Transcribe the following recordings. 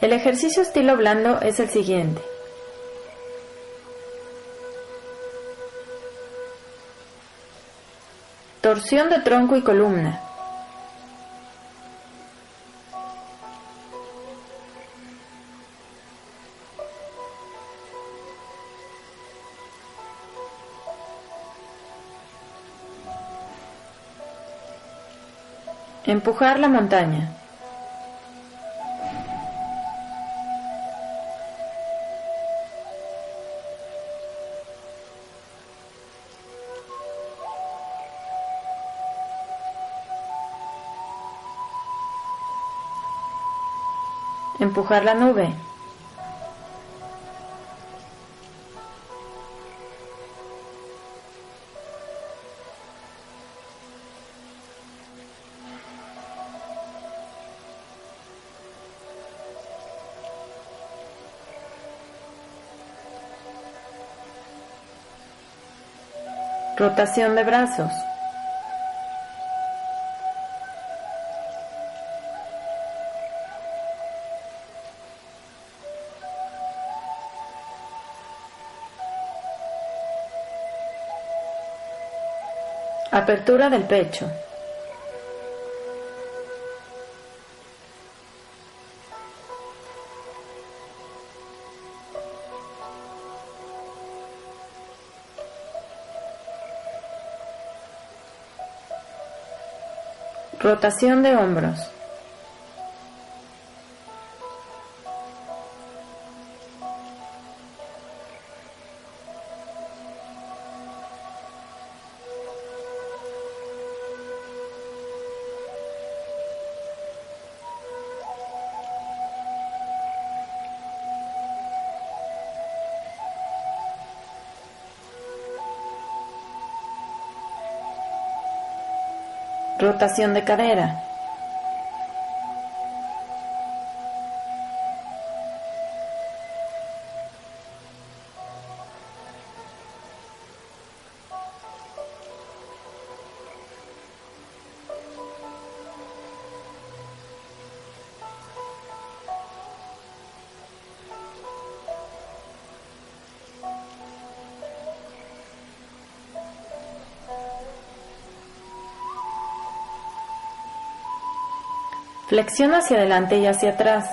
El ejercicio estilo blando es el siguiente. Torsión de tronco y columna. Empujar la montaña. Empujar la nube. Rotación de brazos. Apertura del pecho. Rotación de hombros. Rotación de cadera. Flexión hacia adelante y hacia atrás.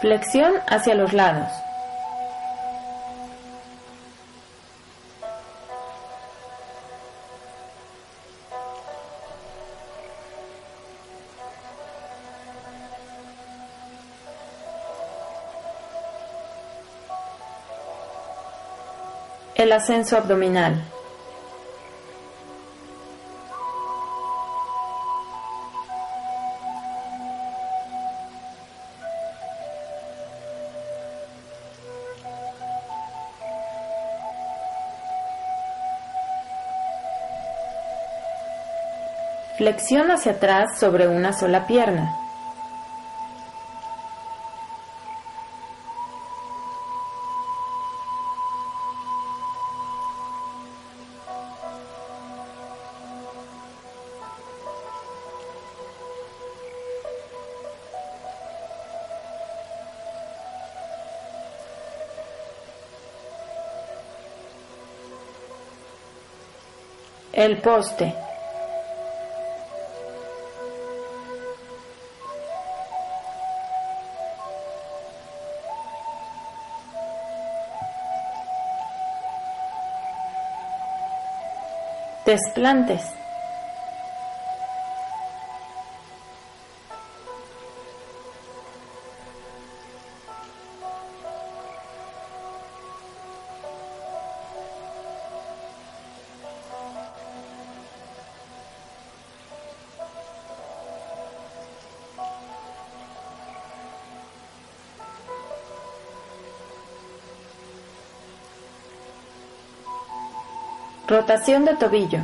Flexión hacia los lados. El ascenso abdominal. Flexión hacia atrás sobre una sola pierna. El poste. Desplantes. Rotación de tobillo.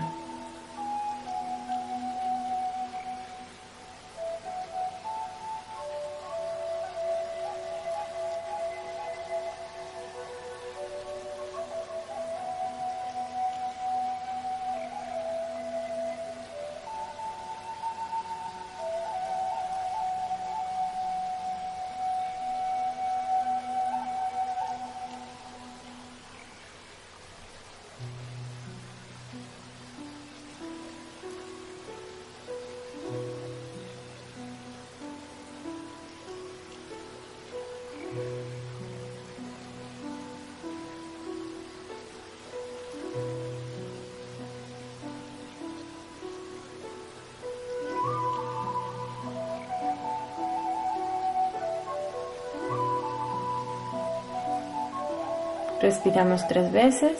Respiramos tres veces.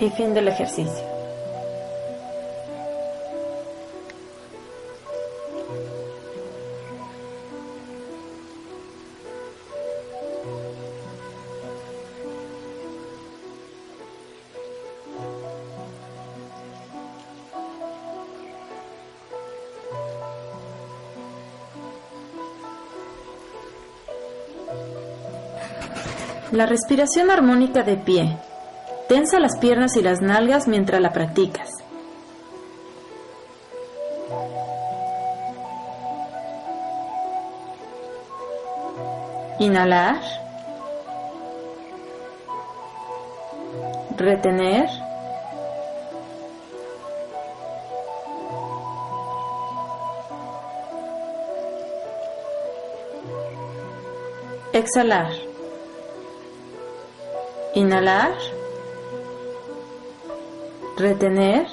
Y fin del ejercicio. La respiración armónica de pie. Tensa las piernas y las nalgas mientras la practicas. Inhalar. Retener. Exhalar. Inhalar. Retener.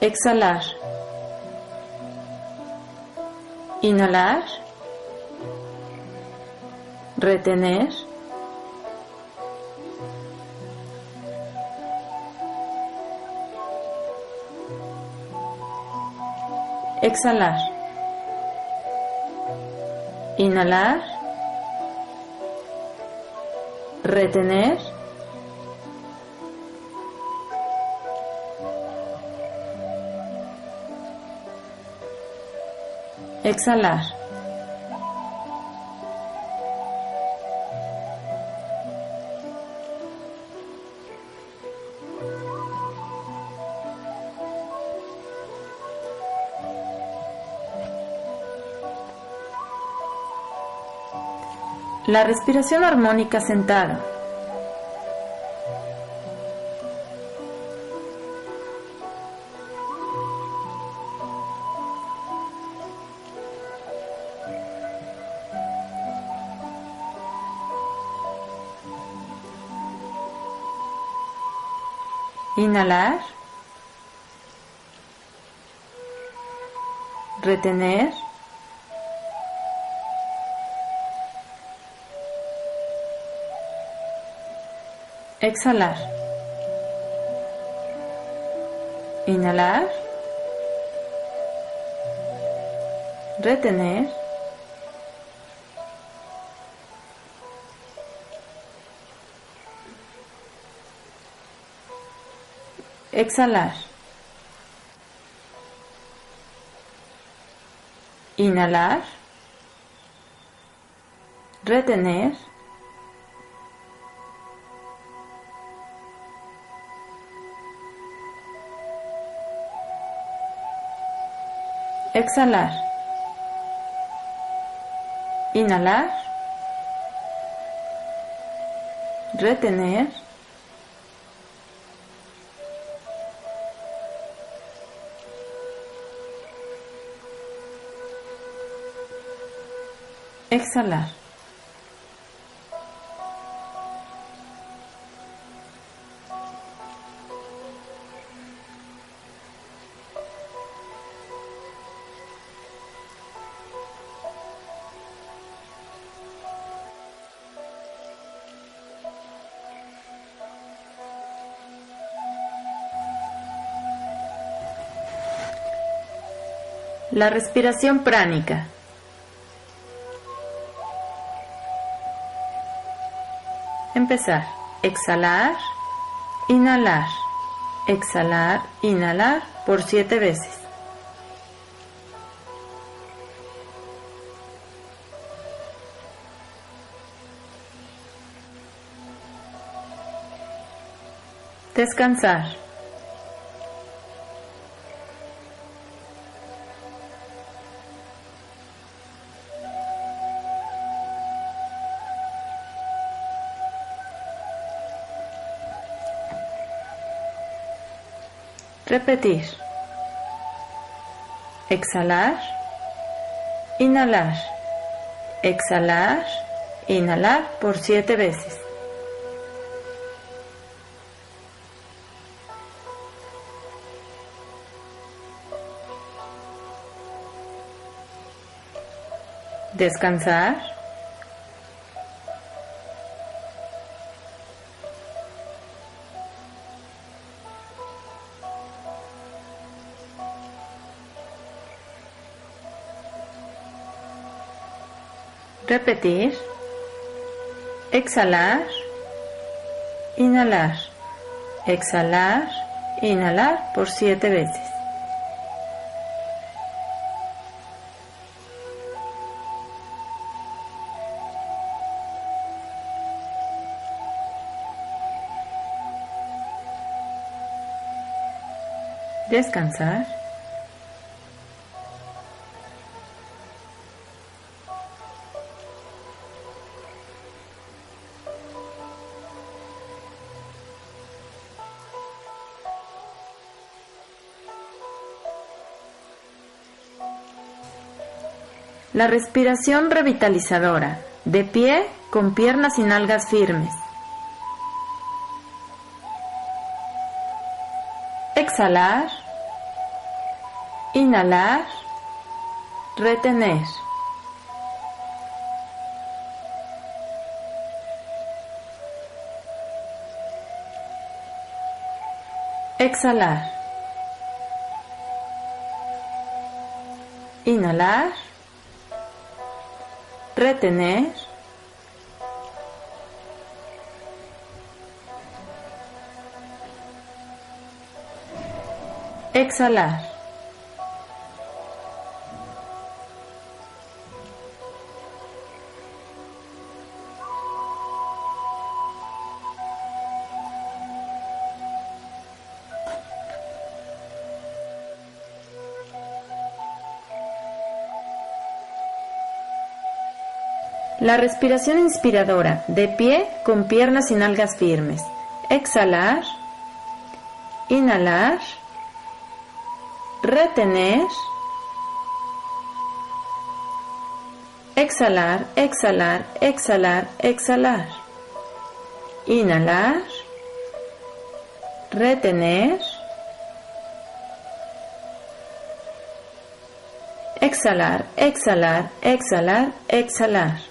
Exhalar. Inhalar. Retener. Exhalar. Inhalar. Retener. Exhalar. La respiración armónica sentado. Inhalar. Retener. Exhalar. Inhalar. Retener. Exhalar. Inhalar. Retener. Exhalar. Inhalar. Retener. Exhalar. La respiración pránica. Empezar. Exhalar, inhalar, exhalar, inhalar por siete veces. Descansar. Repetir. Exhalar. Inhalar. Exhalar. Inhalar por siete veces. Descansar Repetir. Exhalar. Inhalar. Exhalar. Inhalar por siete veces. Descansar. La respiración revitalizadora, de pie con piernas y nalgas firmes. Exhalar, inhalar, retener. Exhalar. Inhalar retener, exhalar. La respiración inspiradora, de pie con piernas y nalgas firmes. Exhalar, inhalar, retener, exhalar, exhalar, exhalar, exhalar. Inhalar, retener, exhalar, exhalar, exhalar, exhalar.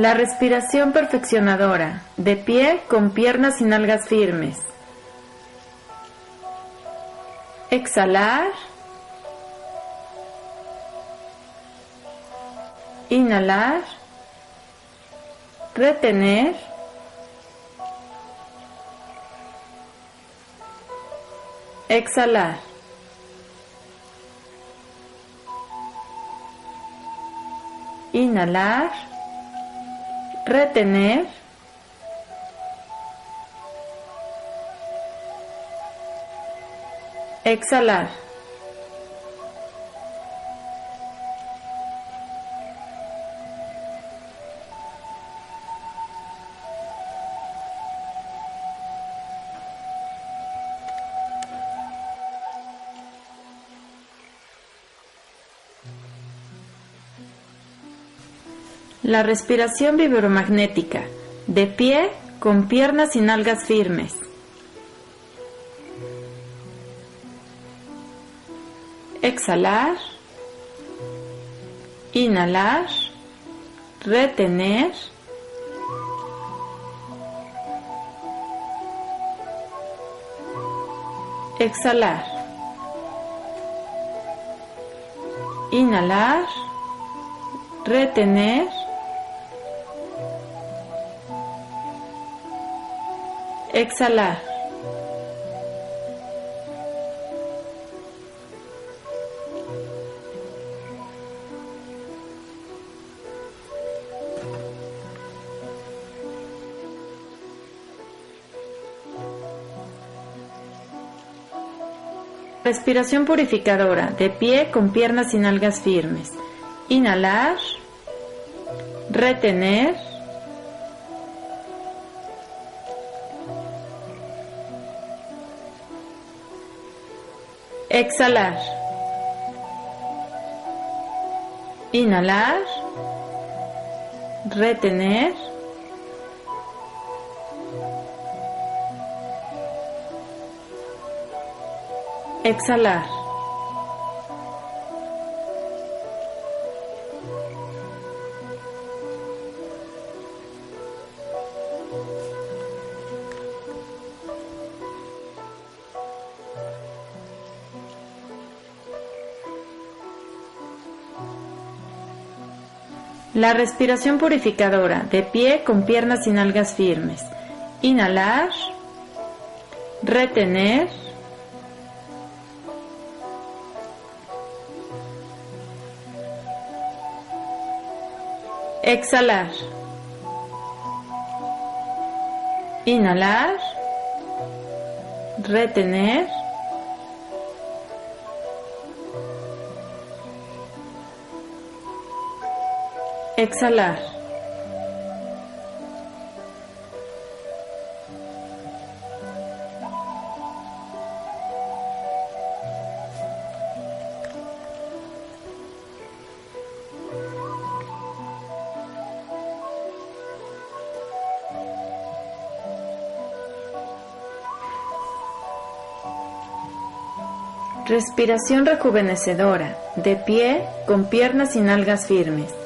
La respiración perfeccionadora, de pie con piernas y nalgas firmes. Exhalar. Inhalar. Retener. Exhalar. Inhalar retener, exhalar. La respiración vibromagnética, de pie con piernas y nalgas firmes. Exhalar, inhalar, retener, exhalar, inhalar, retener, Exhalar. Respiración purificadora, de pie con piernas y nalgas firmes. Inhalar, retener, Exhalar. Inhalar. Retener. Exhalar. La respiración purificadora, de pie con piernas y nalgas firmes. Inhalar, retener, exhalar. Inhalar, retener, Exhalar. Respiración rejuvenecedora, de pie, con piernas y nalgas firmes.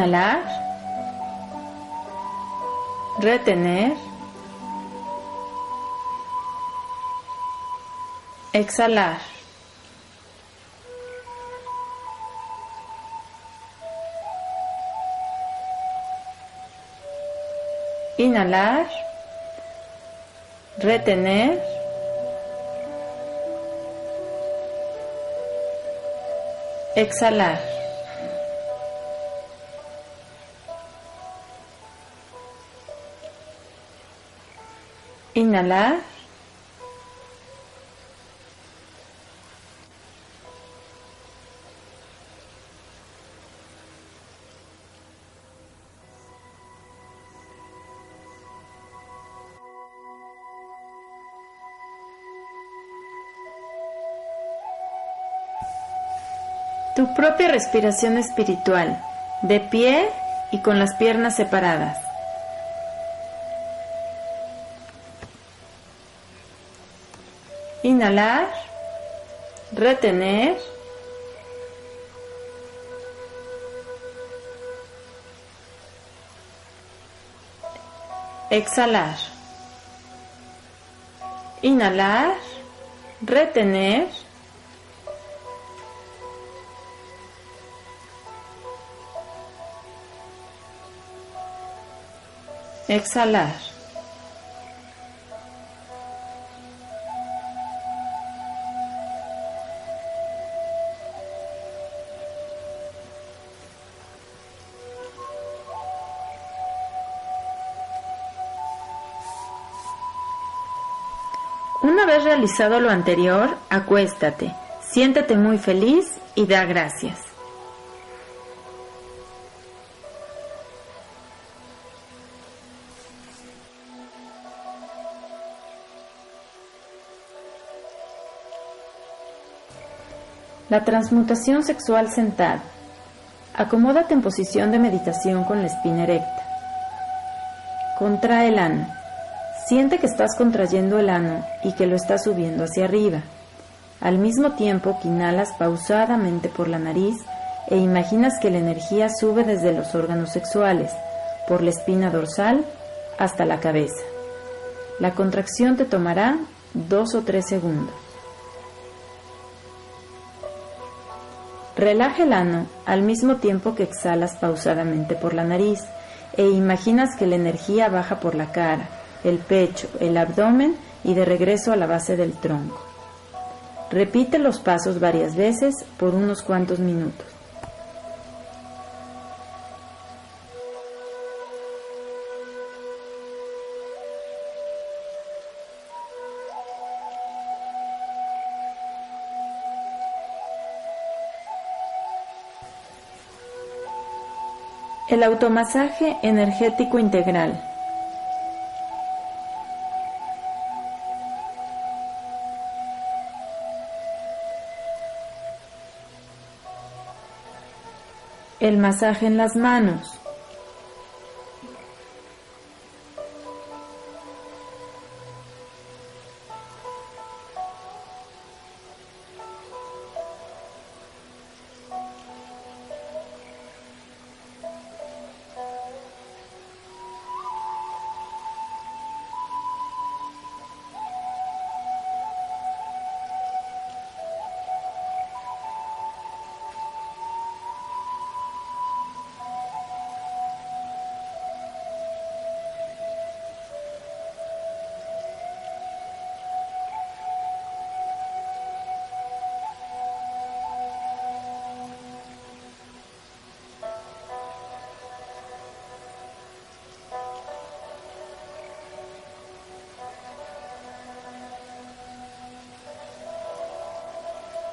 Inhalar. Retener. Exhalar. Inhalar. Retener. Exhalar. Inhalar. Tu propia respiración espiritual, de pie y con las piernas separadas. Inhalar, retener. Exhalar. Inhalar, retener. Exhalar. Realizado lo anterior, acuéstate, siéntate muy feliz y da gracias. La transmutación sexual sentada. Acomódate en posición de meditación con la espina erecta. Contrae el ano. Siente que estás contrayendo el ano y que lo estás subiendo hacia arriba. Al mismo tiempo que inhalas pausadamente por la nariz e imaginas que la energía sube desde los órganos sexuales, por la espina dorsal, hasta la cabeza. La contracción te tomará dos o tres segundos. Relaja el ano al mismo tiempo que exhalas pausadamente por la nariz e imaginas que la energía baja por la cara, el pecho, el abdomen y de regreso a la base del tronco. Repite los pasos varias veces por unos cuantos minutos. El automasaje energético integral El masaje en las manos.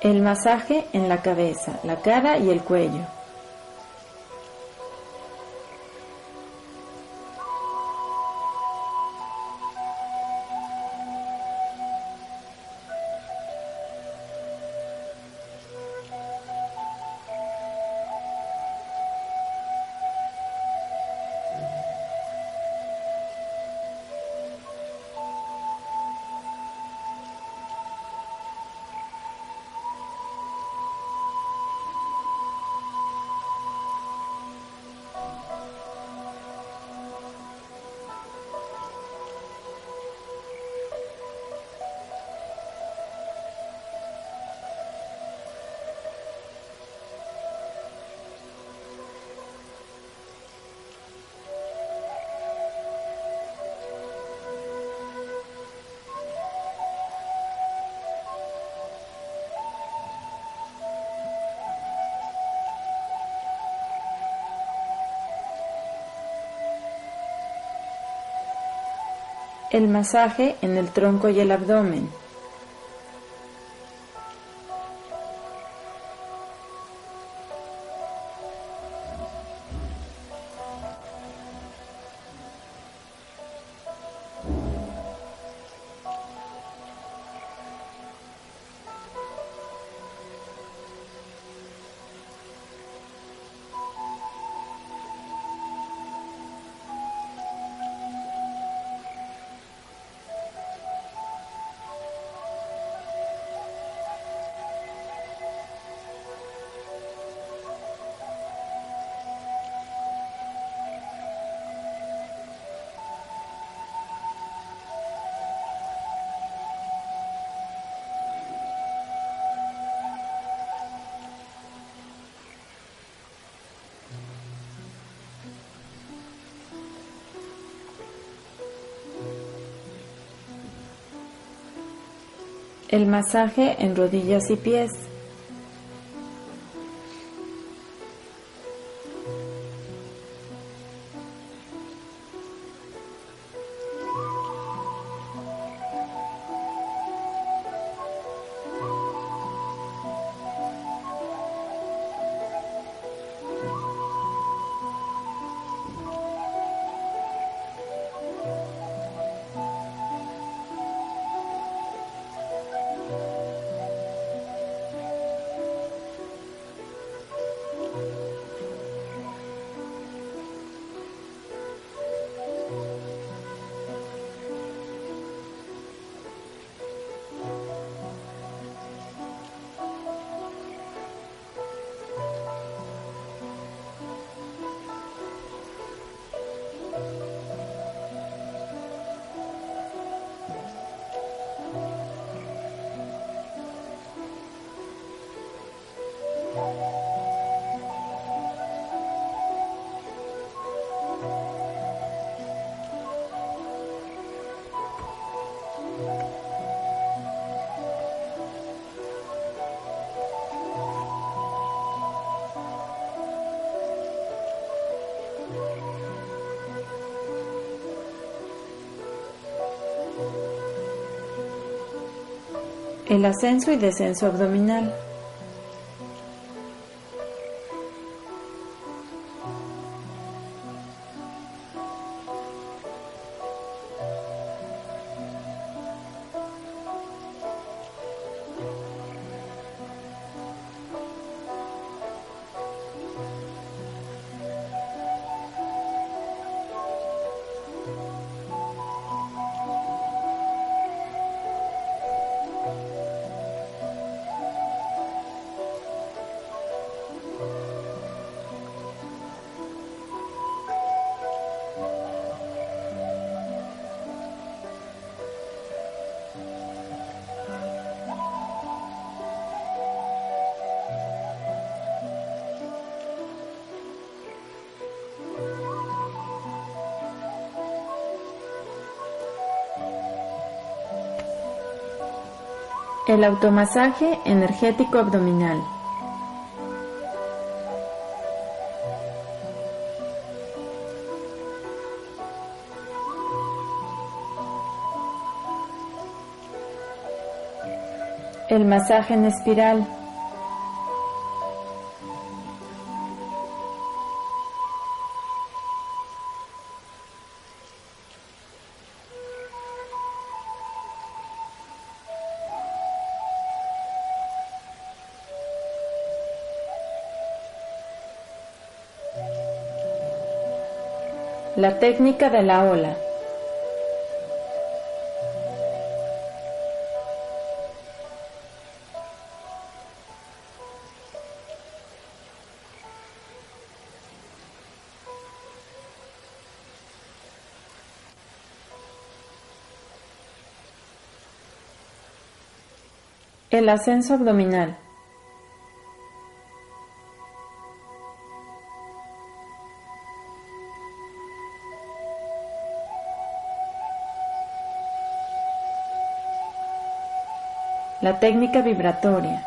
El masaje en la cabeza, la cara y el cuello. El masaje en el tronco y el abdomen. El masaje en rodillas y pies. El ascenso y descenso abdominal. El automasaje energético abdominal. El masaje en espiral. La técnica de la ola. El ascenso abdominal. La técnica vibratoria.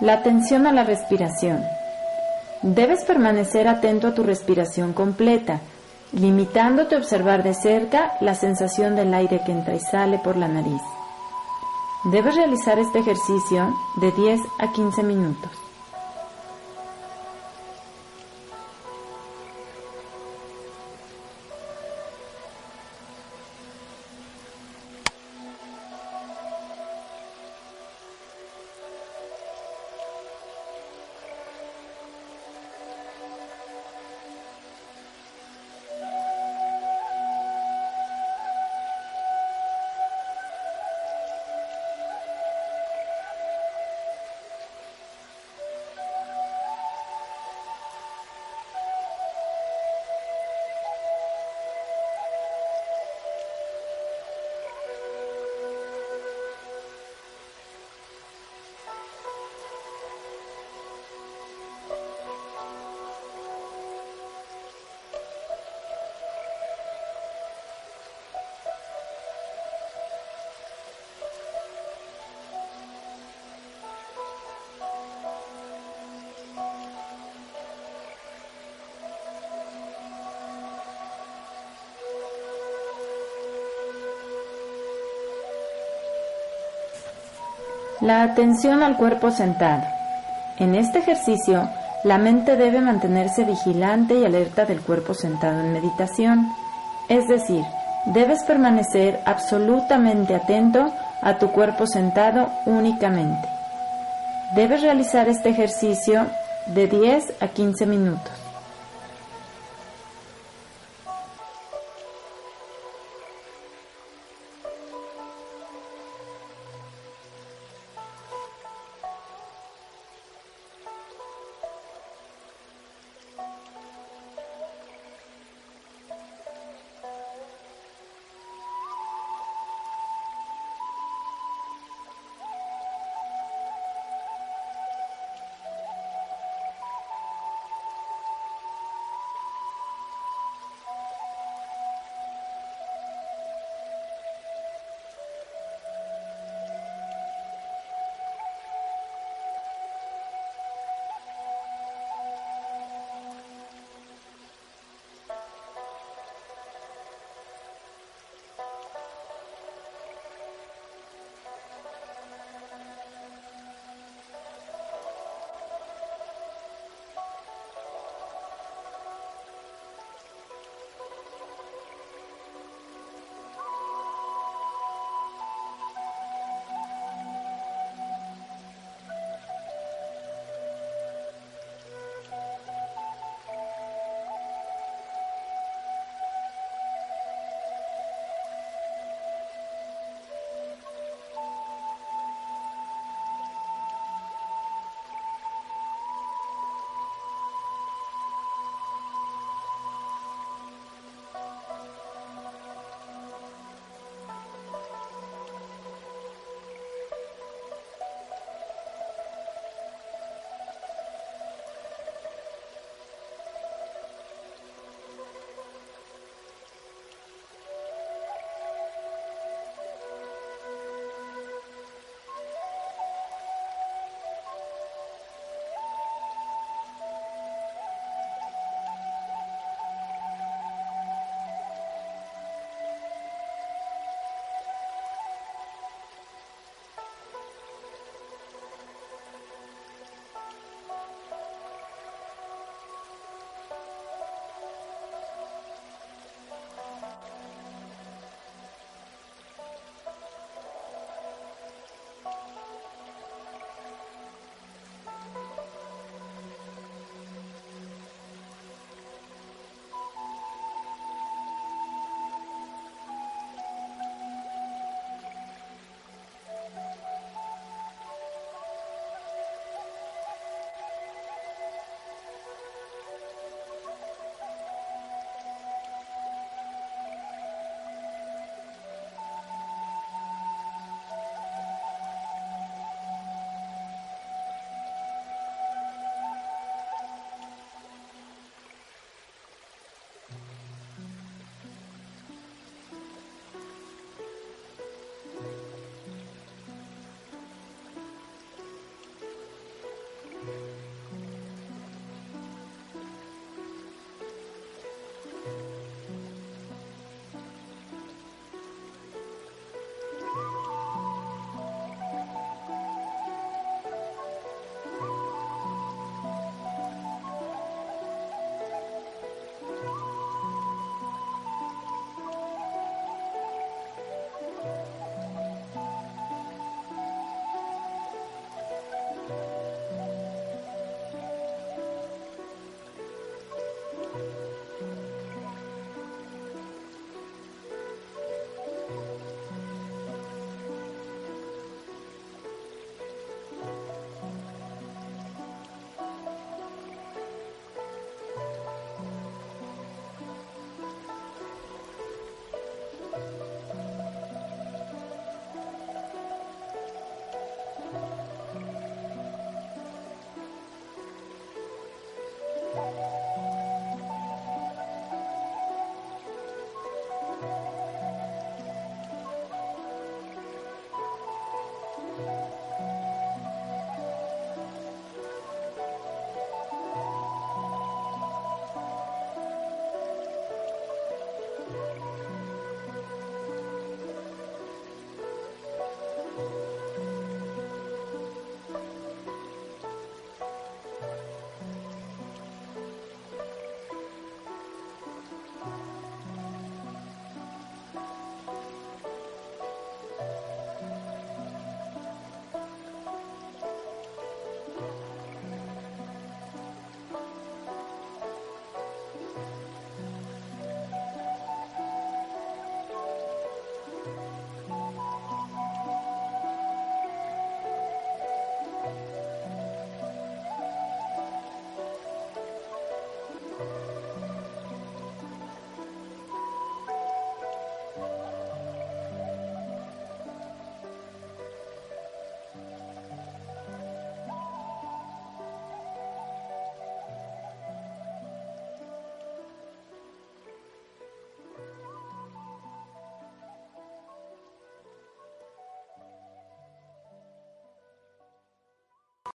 La atención a la respiración. Debes permanecer atento a tu respiración completa, limitándote a observar de cerca la sensación del aire que entra y sale por la nariz. Debes realizar este ejercicio de 10 a 15 minutos. La atención al cuerpo sentado. En este ejercicio, la mente debe mantenerse vigilante y alerta del cuerpo sentado en meditación, es decir, debes permanecer absolutamente atento a tu cuerpo sentado únicamente. Debes realizar este ejercicio de 10 a 15 minutos.